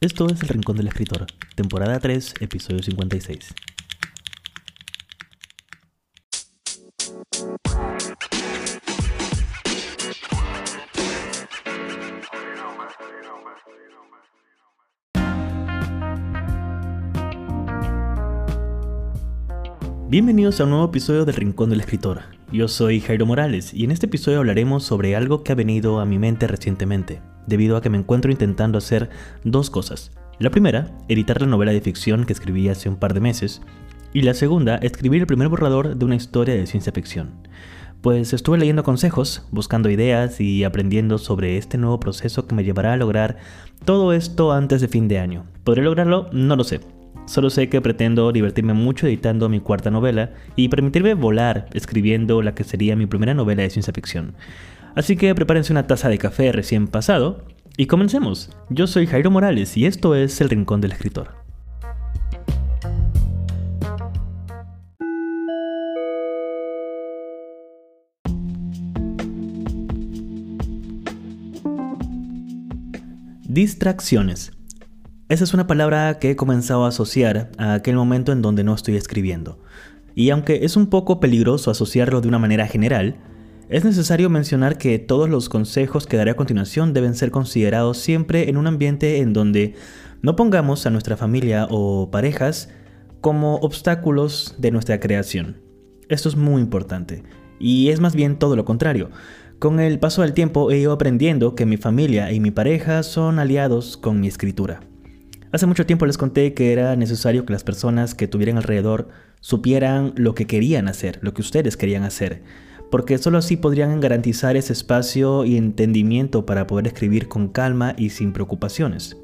Esto es El Rincón del Escritor, temporada 3, episodio 56. Bienvenidos a un nuevo episodio del Rincón del Escritor. Yo soy Jairo Morales y en este episodio hablaremos sobre algo que ha venido a mi mente recientemente, debido a que me encuentro intentando hacer dos cosas. La primera, editar la novela de ficción que escribí hace un par de meses, y la segunda, escribir el primer borrador de una historia de ciencia ficción. Pues estuve leyendo consejos, buscando ideas y aprendiendo sobre este nuevo proceso que me llevará a lograr todo esto antes de fin de año. ¿Podré lograrlo? No lo sé, Solo sé que pretendo divertirme mucho editando mi cuarta novela y permitirme volar escribiendo la que sería mi primera novela de ciencia ficción. Así que prepárense una taza de café recién pasado y comencemos. Yo soy Jairo Morales y esto es El Rincón del Escritor. Distracciones. Esa es una palabra que he comenzado a asociar a aquel momento en donde no estoy escribiendo. Y aunque es un poco peligroso asociarlo de una manera general, es necesario mencionar que todos los consejos que daré a continuación deben ser considerados siempre en un ambiente en donde no pongamos a nuestra familia o parejas como obstáculos de nuestra creación. Esto es muy importante. Y es más bien todo lo contrario. Con el paso del tiempo he ido aprendiendo que mi familia y mi pareja son aliados con mi escritura. Hace mucho tiempo les conté que era necesario que las personas que tuvieran alrededor supieran lo que querían hacer, lo que ustedes querían hacer, porque solo así podrían garantizar ese espacio y entendimiento para poder escribir con calma y sin preocupaciones.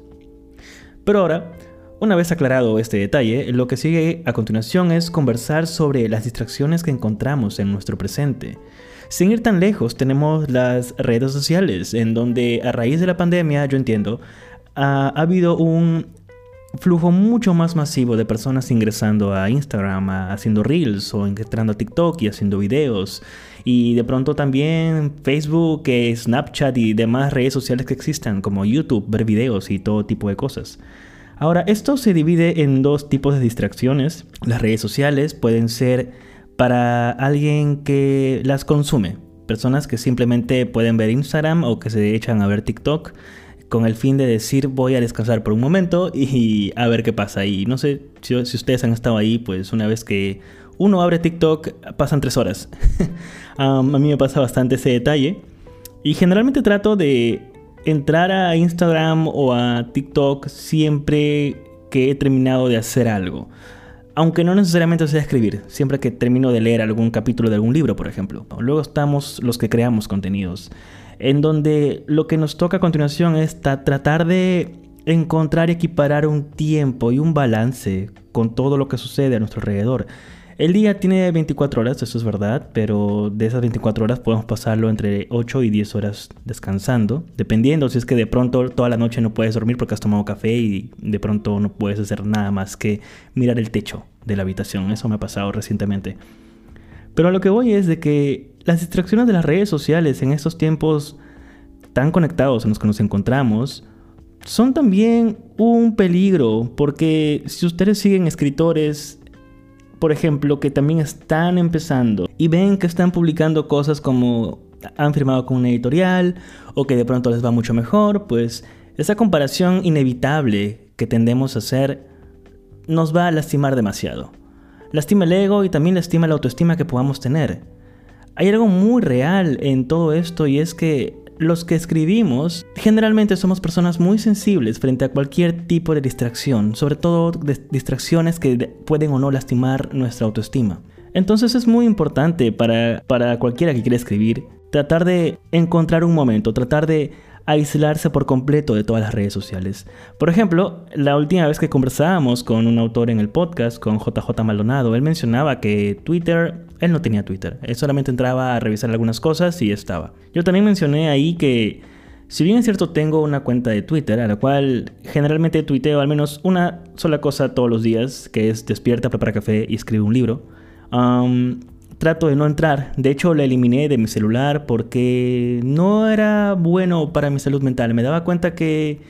Pero ahora, una vez aclarado este detalle, lo que sigue a continuación es conversar sobre las distracciones que encontramos en nuestro presente. Sin ir tan lejos, tenemos las redes sociales, en donde a raíz de la pandemia, yo entiendo, ha, habido un flujo mucho más masivo de personas ingresando a Instagram, haciendo reels o entrando a TikTok y haciendo videos. Y de pronto también Facebook, Snapchat y demás redes sociales que existan como YouTube, ver videos y todo tipo de cosas. Ahora, esto se divide en dos tipos de distracciones. Las redes sociales pueden ser para alguien que las consume. Personas que simplemente pueden ver Instagram o que se echan a ver TikTok con el fin de decir voy a descansar por un momento y a ver qué pasa. Y no sé si, ustedes han estado ahí, pues una vez que uno abre TikTok pasan tres horas. a mí me pasa bastante ese detalle. Y generalmente trato de entrar a Instagram o a TikTok siempre que he terminado de hacer algo. Aunque no necesariamente sea escribir, siempre que termino de leer algún capítulo de algún libro, por ejemplo. Luego estamos los que creamos contenidos en donde lo que nos toca a continuación es tratar de encontrar y equiparar un tiempo y un balance con todo lo que sucede a nuestro alrededor. El día tiene 24 horas, eso es verdad, pero de esas 24 horas podemos pasarlo entre 8 y 10 horas descansando, dependiendo si es que de pronto toda la noche no puedes dormir porque has tomado café y de pronto no puedes hacer nada más que mirar el techo de la habitación. Eso me ha pasado recientemente. Pero a lo que voy es de que las distracciones de las redes sociales en estos tiempos tan conectados en los que nos encontramos son también un peligro, porque si ustedes siguen escritores, por ejemplo, que también están empezando y ven que están publicando cosas como han firmado con una editorial o que de pronto les va mucho mejor, pues esa comparación inevitable que tendemos a hacer nos va a lastimar demasiado. Lastima el ego y también lastima la autoestima que podamos tener. Hay algo muy real en todo esto y es que los que escribimos generalmente somos personas muy sensibles frente a cualquier tipo de distracción, sobre todo distracciones que pueden o no lastimar nuestra autoestima. Entonces es muy importante para, para cualquiera que quiera escribir tratar de encontrar un momento, tratar de aislarse por completo de todas las redes sociales. Por ejemplo, la última vez que conversábamos con un autor en el podcast, con JJ Maldonado, él mencionaba que Twitter, él no tenía Twitter, él solamente entraba a revisar algunas cosas y estaba. Yo también mencioné ahí que, si bien es cierto, tengo una cuenta de Twitter a la cual generalmente tuiteo al menos una sola cosa todos los días, que es despierta, prepara café y escribe un libro. Trato de no entrar. De hecho, la eliminé de mi celular porque no era bueno para mi salud mental. Me daba cuenta que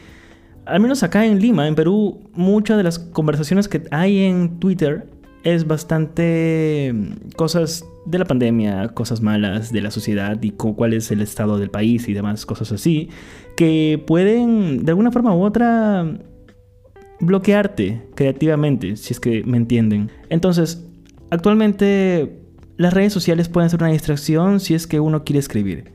al menos acá en Lima, en Perú, muchas de las conversaciones que hay en Twitter es bastante mm, cosas de la pandemia, cosas malas de la sociedad y cuál es el estado del país y demás cosas así, que pueden de alguna forma u otra bloquearte creativamente, si es que me entienden. Entonces, actualmente las redes sociales pueden ser una distracción si es que uno quiere escribir.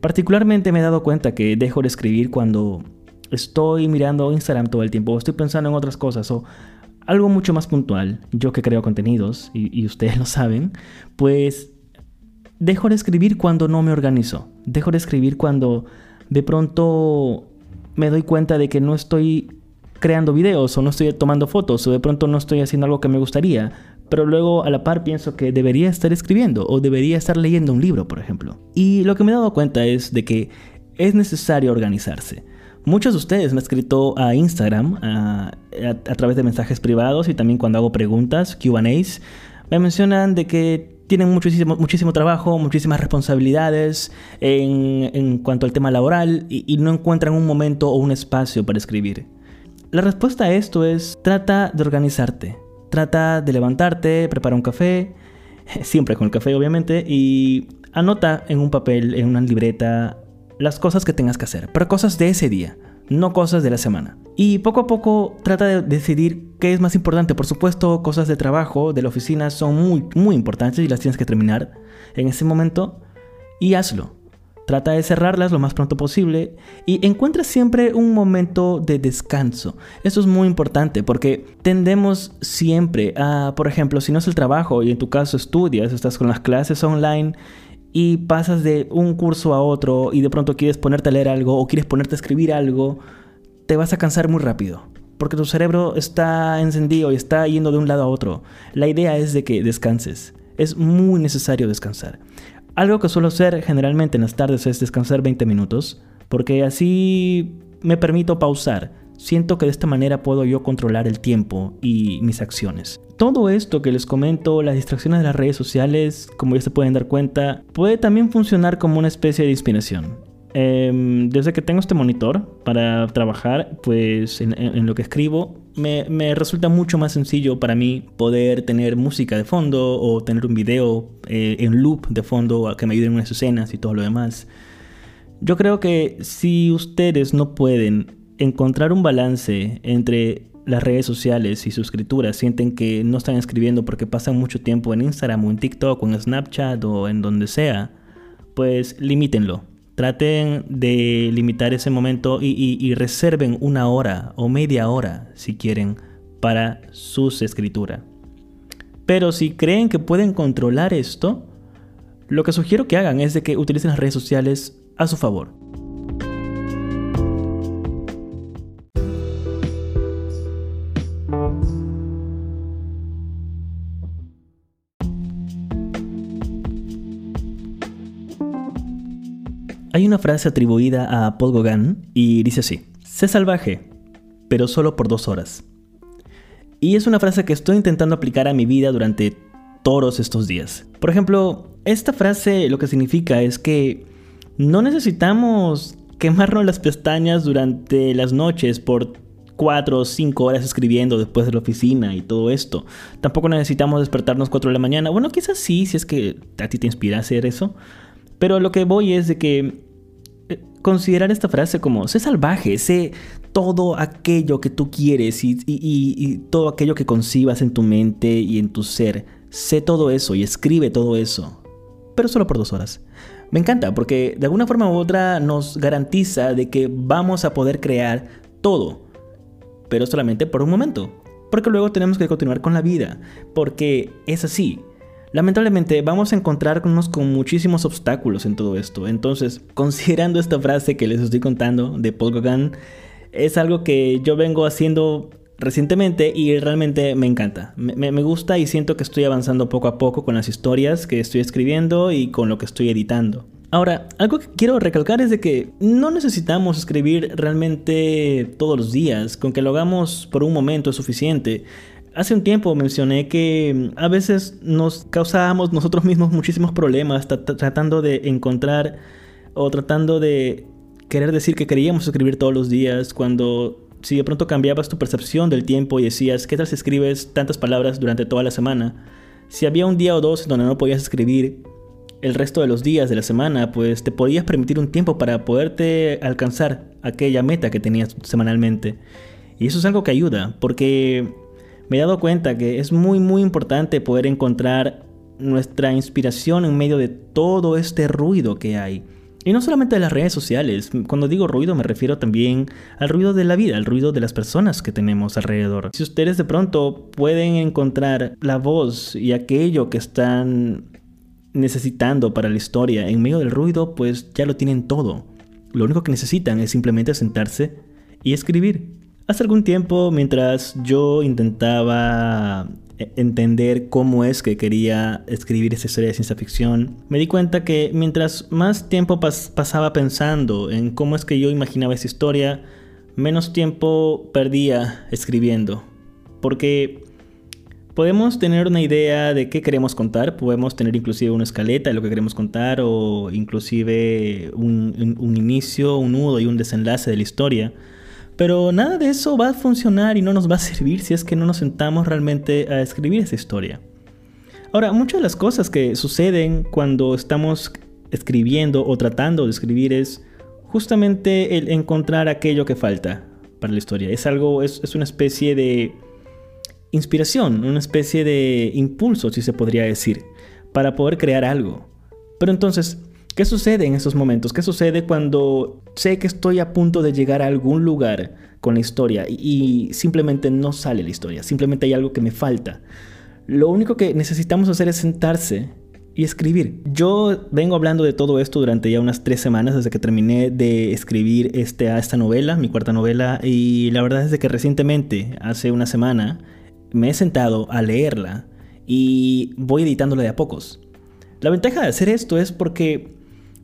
Particularmente me he dado cuenta que dejo de escribir cuando estoy mirando Instagram todo el tiempo, o estoy pensando en otras cosas, o algo mucho más puntual, yo que creo contenidos, y, ustedes lo saben, pues dejo de escribir cuando no me organizo. Dejo de escribir cuando de pronto me doy cuenta de que no estoy creando videos o no estoy tomando fotos o de pronto no estoy haciendo algo que me gustaría. Pero luego a la par pienso que debería estar escribiendo o debería estar leyendo un libro, por ejemplo. Y lo que me he dado cuenta es de que es necesario organizarse. Muchos de ustedes me han escrito a Instagram a, través de mensajes privados y también cuando hago preguntas, QAs, me mencionan de que tienen muchísimo, muchísimo trabajo, muchísimas responsabilidades en, cuanto al tema laboral y no encuentran un momento o un espacio para escribir. La respuesta a esto es trata de organizarte, trata de levantarte, prepara un café, siempre con el café obviamente, y anota en un papel, en una libreta, las cosas que tengas que hacer, pero cosas de ese día, no cosas de la semana. Y poco a poco trata de decidir qué es más importante. Por supuesto, cosas de trabajo, de la oficina, son muy, muy importantes y las tienes que terminar en ese momento. Y hazlo. Trata de cerrarlas lo más pronto posible y encuentra siempre un momento de descanso. Eso es muy importante porque tendemos siempre a, por ejemplo, si no es el trabajo y en tu caso estudias, estás con las clases online y pasas de un curso a otro y de pronto quieres ponerte a leer algo o quieres ponerte a escribir algo, te vas a cansar muy rápido. Porque tu cerebro está encendido y está yendo de un lado a otro. La idea es de que descanses. Es muy necesario descansar. Algo que suelo hacer generalmente en las tardes es descansar 20 minutos, porque así me permito pausar Siento que de esta manera puedo yo controlar el tiempo y mis acciones. Todo esto que les comento, las distracciones de las redes sociales, como ya se pueden dar cuenta, puede también funcionar como una especie de inspiración. Em, desde que tengo este monitor para trabajar, pues en, lo que escribo, me, resulta mucho más sencillo para mí poder tener música de fondo o tener un video eh, en loop de fondo que me ayude en unas escenas y todo lo demás. Yo creo que si ustedes no pueden encontrar un balance entre las redes sociales y su escritura, sienten que no están escribiendo porque pasan mucho tiempo en Instagram o en TikTok o en Snapchat o en donde sea, pues limítenlo. Traten de limitar ese momento y, reserven una hora o media hora, si quieren, para su escritura. Pero si creen que pueden controlar esto, lo que sugiero que hagan es que utilicen las redes sociales a su favor. Una frase atribuida a Paul Gauguin y dice así, sé salvaje, pero solo por dos horas. Y es una frase que estoy intentando aplicar a mi vida durante todos estos días. Por ejemplo, esta frase lo que significa es que no necesitamos quemarnos las pestañas durante las noches por cuatro o cinco horas escribiendo después de la oficina y todo esto. Tampoco necesitamos despertarnos 4 de la mañana. Bueno, quizás sí, si es que a ti te inspira a hacer eso. Pero lo que voy es de que considerar esta frase como sé salvaje, sé todo aquello que tú quieres y, todo aquello que concibas en tu mente y en tu ser. Sé todo eso y escribe todo eso. Pero solo por dos horas. Me encanta porque de alguna forma u otra nos garantiza de que vamos a poder crear todo. Pero solamente por un momento. Porque luego tenemos que continuar con la vida. Porque es así. Lamentablemente vamos a encontrarnos con muchísimos obstáculos en todo esto. Entonces, considerando esta frase que les estoy contando de Paul Gauguin, es algo que yo vengo haciendo recientemente y realmente me encanta. Me, me, gusta y siento que estoy avanzando poco a poco con las historias que estoy escribiendo y con lo que estoy editando. Ahora, algo que quiero recalcar es de que no necesitamos escribir realmente todos los días, con que lo hagamos por un momento es suficiente. Hace un tiempo mencioné que mm, a veces nos causábamos nosotros mismos muchísimos problemas tratando de encontrar o tratando de querer decir que queríamos escribir todos los días cuando si de pronto cambiabas tu percepción del tiempo y decías, ¿qué tal si escribes tantas palabras durante toda la semana? Si había un día o dos donde no podías escribir el resto de los días de la semana, pues te podías permitir un tiempo para poderte alcanzar aquella meta que tenías semanalmente. Y eso es algo que ayuda, porque me he dado cuenta que es muy muy importante poder encontrar nuestra inspiración en medio de todo este ruido que hay. Y no solamente de las redes sociales, cuando digo ruido me refiero también al ruido de la vida, al ruido de las personas que tenemos alrededor. Si ustedes de pronto pueden encontrar la voz y aquello que están necesitando para la historia en medio del ruido, pues ya lo tienen todo. Lo único que necesitan es simplemente sentarse y escribir. Hace algún tiempo, mientras yo intentaba e-, entender cómo es que quería escribir esa historia de ciencia ficción, me di cuenta que mientras más tiempo pasaba pensando en cómo es que yo imaginaba esa historia, menos tiempo perdía escribiendo. Porque podemos tener una idea de qué queremos contar, podemos tener inclusive una escaleta de lo que queremos contar o inclusive un inicio, un nudo y un desenlace de la historia. Pero nada de eso va a funcionar y no nos va a servir si es que no nos sentamos realmente a escribir esa historia. Ahora, muchas de las cosas que suceden cuando estamos escribiendo o tratando de escribir es justamente el encontrar aquello que falta para la historia. Es algo, es, es una especie de inspiración, una especie de impulso, si se podría decir, para poder crear algo. Pero entonces, ¿Qué sucede en esos momentos? ¿Qué sucede cuando sé que estoy a punto de llegar a algún lugar con la historia y, simplemente no sale la historia? Simplemente hay algo que me falta. Lo único que necesitamos hacer es sentarse y escribir. Yo vengo hablando de todo esto durante ya unas tres semanas desde que terminé de escribir este, esta novela, mi cuarta novela, y la verdad es que recientemente, hace una semana, me he sentado a leerla y voy editándola de a pocos. La ventaja de hacer esto es porque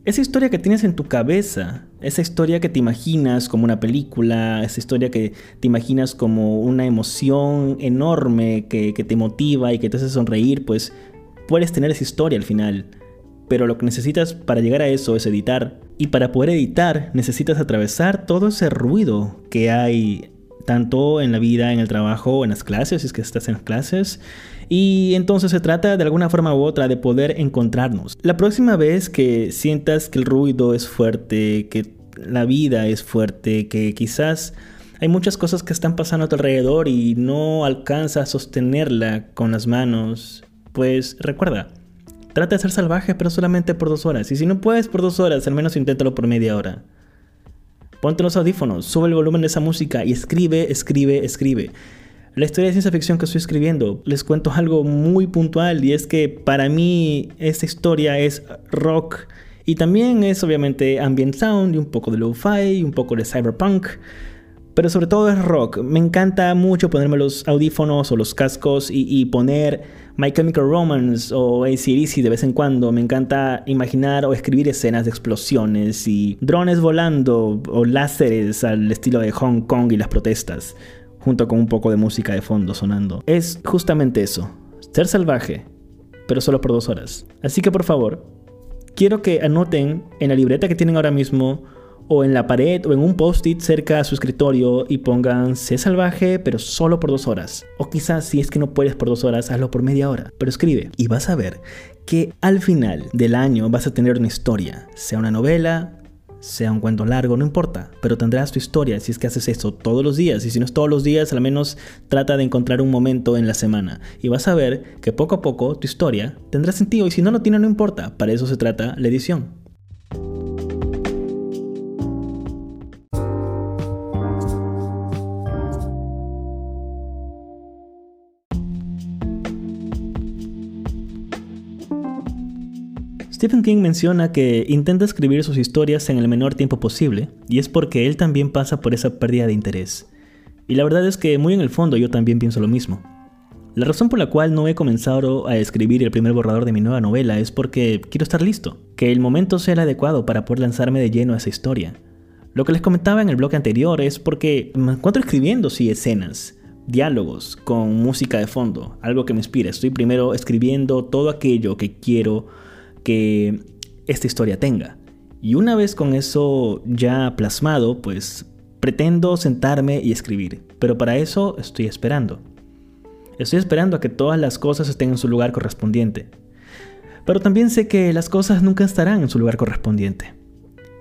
esa historia que tienes en tu cabeza, esa historia que te imaginas como una película, esa historia que te imaginas como una emoción enorme que, te motiva y que te hace sonreír, pues puedes tener esa historia al final. Pero lo que necesitas para llegar a eso es editar. Y para poder editar necesitas atravesar todo ese ruido que hay tanto en la vida, en el trabajo, en las clases, si es que estás en las clases. Y entonces se trata de alguna forma u otra de poder encontrarnos. La próxima vez que sientas que el ruido es fuerte, que la vida es fuerte, que quizás hay muchas cosas que están pasando a tu alrededor y no alcanza a sostenerla con las manos, pues recuerda, trata de ser salvaje pero solamente por dos horas. Y si no puedes por dos horas, al menos inténtalo por media hora. Ponte los audífonos, sube el volumen de esa música y escribe, escribe, escribe. La historia de ciencia ficción que estoy escribiendo, les cuento algo muy puntual y es que para mí esta historia es rock y también es obviamente ambient sound y un poco de lo-fi y un poco de cyberpunk pero sobre todo es rock. Me encanta mucho ponerme los audífonos o los cascos y, poner My Chemical Romance o ACDC de vez en cuando. Me encanta imaginar o escribir escenas de explosiones y drones volando o láseres al estilo de Hong Kong y las protestas, junto con un poco de música de fondo sonando. Es justamente eso, ser salvaje, pero solo por dos horas. Así que por favor, quiero que anoten en la libreta que tienen ahora mismo o en la pared o en un post-it cerca a su escritorio y pongan sé salvaje pero solo por dos horas. O quizás si es que no puedes por dos horas, hazlo por media hora. Pero escribe y vas a ver que al final del año vas a tener una historia, sea una novela, sea un cuento largo, no importa, pero tendrás tu historia si es que haces eso todos los días y si no es todos los días, al menos trata de encontrar un momento en la semana y vas a ver que poco a poco tu historia tendrá sentido y si no lo tiene no importa, para eso se trata la edición. Stephen King menciona que intenta escribir sus historias en el menor tiempo posible, y es porque él también pasa por esa pérdida de interés. Y la verdad es que muy en el fondo yo también pienso lo mismo. La razón por la cual no he comenzado a escribir el primer borrador de mi nueva novela es porque quiero estar listo, que el momento sea el adecuado para poder lanzarme de lleno a esa historia. Lo que les comentaba en el blog anterior es porque me encuentro escribiendo sí escenas, diálogos con música de fondo, algo que me inspira. Estoy primero escribiendo todo aquello que quiero que esta historia tenga. Y una vez con eso ya plasmado, pues Pretendo sentarme y escribir, pero para eso estoy esperando. Estoy esperando a que todas las cosas estén en su lugar correspondiente. Pero también sé que las cosas nunca estarán en su lugar correspondiente.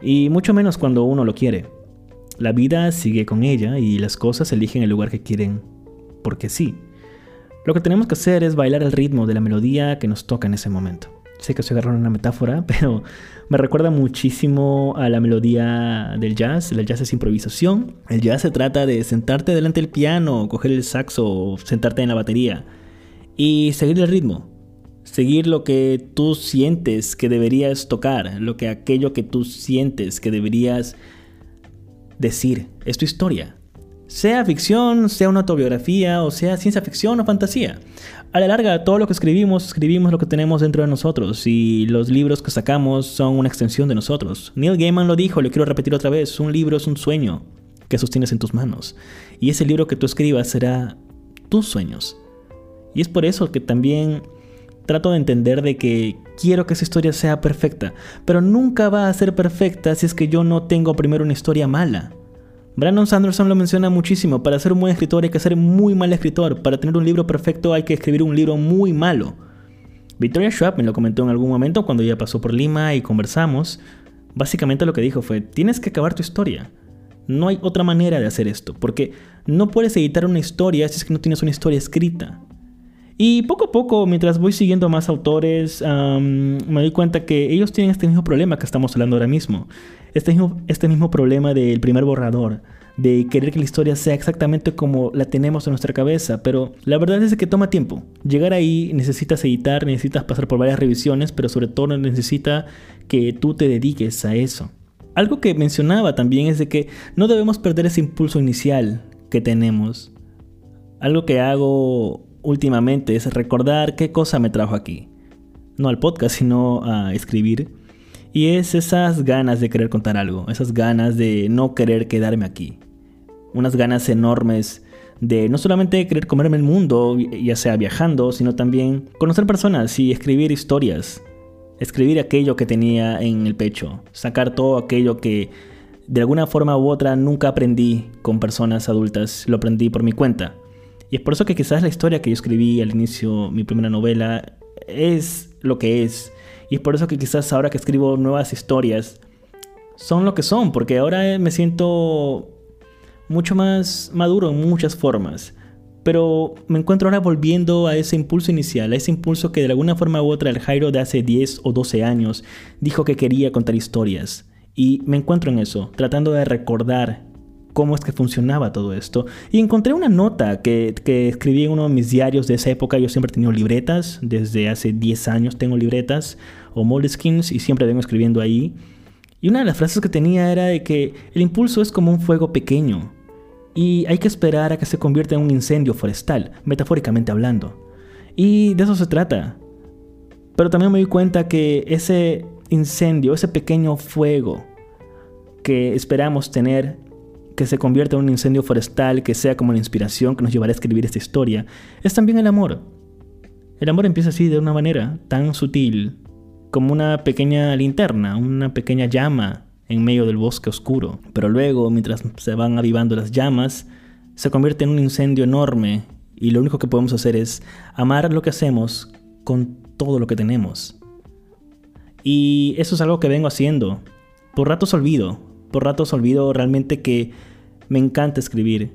Y mucho menos cuando uno lo quiere. La vida sigue con ella y las cosas eligen el lugar que quieren porque sí. Lo que tenemos que hacer es bailar el ritmo de la melodía que nos toca en ese momento. Sé que estoy agarrando una metáfora, pero me recuerda muchísimo a la melodía del jazz. El jazz es improvisación. El jazz se trata de sentarte delante del piano, coger el saxo, sentarte en la batería y seguir el ritmo. Seguir lo que tú sientes que deberías tocar, lo que aquello que tú sientes que deberías decir. Es tu historia. Sea ficción, sea una autobiografía, o sea ciencia ficción o fantasía. A la larga, todo lo que escribimos, escribimos lo que tenemos dentro de nosotros y los libros que sacamos son una extensión de nosotros. Neil Gaiman lo dijo, lo quiero repetir otra vez, un libro es un sueño que sostienes en tus manos. Y ese libro que tú escribas será tus sueños. Y es por eso que también trato de entender de que quiero que esa historia sea perfecta, pero nunca va a ser perfecta si es que yo no tengo primero una historia mala. Brandon Sanderson lo menciona muchísimo, para ser un buen escritor hay que ser muy mal escritor, para tener un libro perfecto hay que escribir un libro muy malo. Victoria Schwab me lo comentó en algún momento cuando ella pasó por Lima y conversamos. Básicamente lo que dijo fue, tienes que acabar tu historia. No hay otra manera de hacer esto, porque no puedes editar una historia si es que no tienes una historia escrita. Y poco a poco, mientras voy siguiendo más autores, me doy cuenta que ellos tienen este mismo problema que estamos hablando ahora mismo. Este mismo, este mismo problema del primer borrador, de querer que la historia sea exactamente como la tenemos en nuestra cabeza, pero la verdad es que toma tiempo. Llegar ahí necesitas editar, necesitas pasar por varias revisiones, pero sobre todo necesita que tú te dediques a eso. Algo que mencionaba también es de que no debemos perder ese impulso inicial que tenemos. Algo que hago últimamente es recordar qué cosa me trajo aquí. No al podcast, sino a escribir. Y es esas ganas de querer contar algo, esas ganas de no querer quedarme aquí. Unas ganas enormes de no solamente querer comerme el mundo, ya sea viajando, sino también conocer personas y escribir historias. Escribir aquello que tenía en el pecho, sacar todo aquello que de alguna forma u otra nunca aprendí con personas adultas, lo aprendí por mi cuenta. Y es por eso que quizás la historia que yo escribí al inicio, mi primera novela, es lo que es. Y es por eso que quizás ahora que escribo nuevas historias, son lo que son, porque ahora me siento mucho más maduro en muchas formas. Pero me encuentro ahora volviendo a ese impulso inicial, a ese impulso que de alguna forma u otra el Jairo de hace 10 o 12 años dijo que quería contar historias. Y me encuentro en eso, tratando de recordar cómo es que funcionaba todo esto. Y encontré una nota que, escribí en uno de mis diarios de esa época. Yo siempre he tenido libretas, desde hace 10 años tengo libretas o moleskins y siempre vengo escribiendo ahí. Y una de las frases que tenía era de que el impulso es como un fuego pequeño y hay que esperar a que se convierta en un incendio forestal, metafóricamente hablando. Y de eso se trata. Pero también me di cuenta que ese incendio, ese pequeño fuego que esperamos tener que se convierta en un incendio forestal, que sea como la inspiración que nos llevará a escribir esta historia, es también el amor. El amor empieza así, de una manera tan sutil, como una pequeña linterna, una pequeña llama en medio del bosque oscuro. Pero luego, mientras se van avivando las llamas, se convierte en un incendio enorme y lo único que podemos hacer es amar lo que hacemos con todo lo que tenemos. Y eso es algo que vengo haciendo. Por ratos olvido, por ratos olvido realmente que me encanta escribir.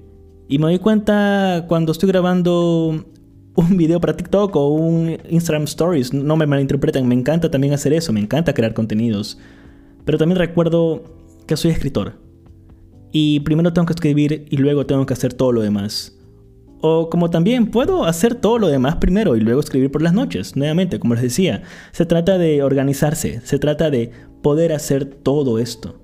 Y me doy cuenta cuando estoy grabando un video para TikTok o un Instagram Stories, no me malinterpreten, me encanta también hacer eso, me encanta crear contenidos. Pero también recuerdo que soy escritor. Y primero tengo que escribir y luego tengo que hacer todo lo demás. O como también puedo hacer todo lo demás primero y luego escribir por las noches. Nuevamente, como les decía, se trata de organizarse, se trata de poder hacer todo esto.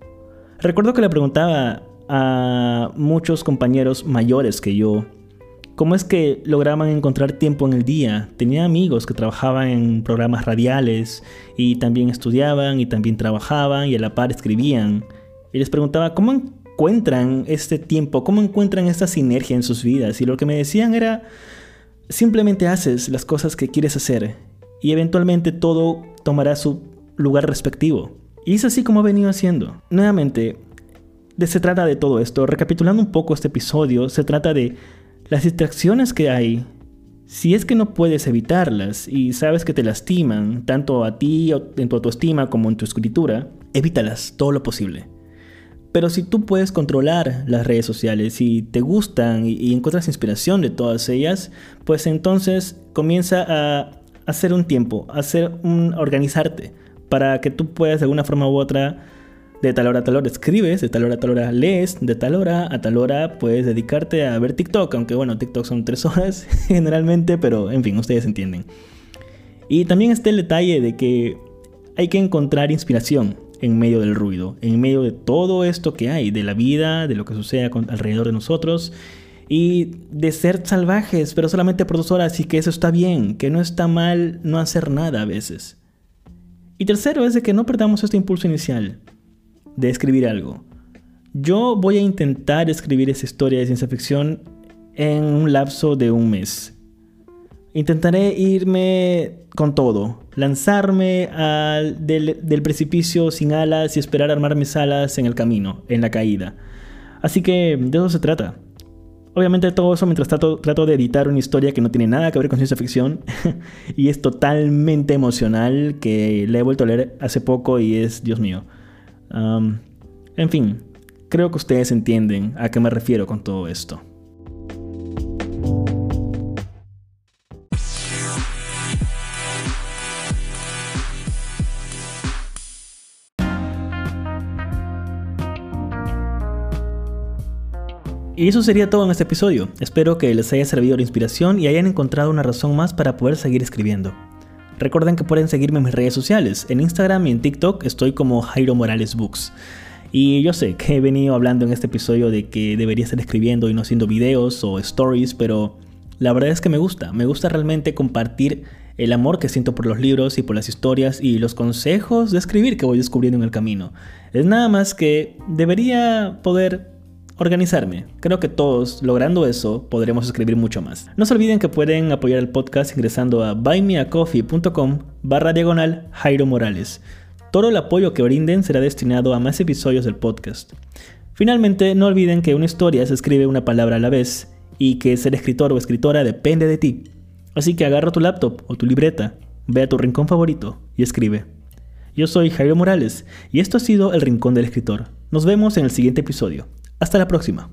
Recuerdo que le preguntaba a muchos compañeros mayores que yo cómo es que lograban encontrar tiempo en el día. Tenía amigos que trabajaban en programas radiales y también estudiaban y también trabajaban y a la par escribían. Y les preguntaba cómo encuentran este tiempo, cómo encuentran esta sinergia en sus vidas. Y lo que me decían era, simplemente haces las cosas que quieres hacer y eventualmente todo tomará su lugar respectivo. Y es así como he venido haciendo. Nuevamente, de, se trata de todo esto. Recapitulando un poco este episodio, se trata de las distracciones que hay. Si es que no puedes evitarlas y sabes que te lastiman, tanto a ti en tu autoestima como en tu escritura, evítalas todo lo posible. Pero si tú puedes controlar las redes sociales y te gustan y, encuentras inspiración de todas ellas, pues entonces comienza a hacer un tiempo, hacer un organizarte para que tú puedas de alguna forma u otra de tal hora a tal hora escribes, de tal hora a tal hora lees, de tal hora a tal hora puedes dedicarte a ver TikTok, aunque bueno, TikTok son tres horas generalmente, pero en fin, ustedes entienden. Y también está el detalle de que hay que encontrar inspiración en medio del ruido, en medio de todo esto que hay, de la vida, de lo que sucede alrededor de nosotros y de ser salvajes, pero solamente por dos horas y que eso está bien, que no está mal no hacer nada a veces. Y tercero es de que no perdamos este impulso inicial de escribir algo. Yo voy a intentar escribir esa historia de ciencia ficción en un lapso de un mes. Intentaré irme con todo, lanzarme al, del, del, precipicio sin alas y esperar armar mis alas en el camino, en la caída. Así que de eso se trata. Obviamente todo eso mientras trato, trato de editar una historia que no tiene nada que ver con ciencia ficción y es totalmente emocional, que la he vuelto a leer hace poco y es, Dios mío. en fin, creo que ustedes entienden a qué me refiero con todo esto. Y eso sería todo en este episodio. Espero que les haya servido de inspiración y hayan encontrado una razón más para poder seguir escribiendo. Recuerden que pueden seguirme en mis redes sociales. En Instagram y en TikTok estoy como Jairo Morales Books. Y yo sé que he venido hablando en este episodio de que debería estar escribiendo y no haciendo videos o stories, pero la verdad es que me gusta. Me gusta realmente compartir el amor que siento por los libros y por las historias y los consejos de escribir que voy descubriendo en el camino. Es nada más que debería poder organizarme. Creo que todos, logrando eso, podremos escribir mucho más. No se olviden que pueden apoyar el podcast ingresando a buymeacoffee.com barra diagonal Jairo Morales. Todo el apoyo que brinden será destinado a más episodios del podcast. Finalmente, no olviden que una historia se escribe una palabra a la vez y que ser escritor o escritora depende de ti. Así que agarra tu laptop o tu libreta, ve a tu rincón favorito y escribe. Yo soy Jairo Morales y esto ha sido El Rincón del Escritor. Nos vemos en el siguiente episodio. Hasta la próxima.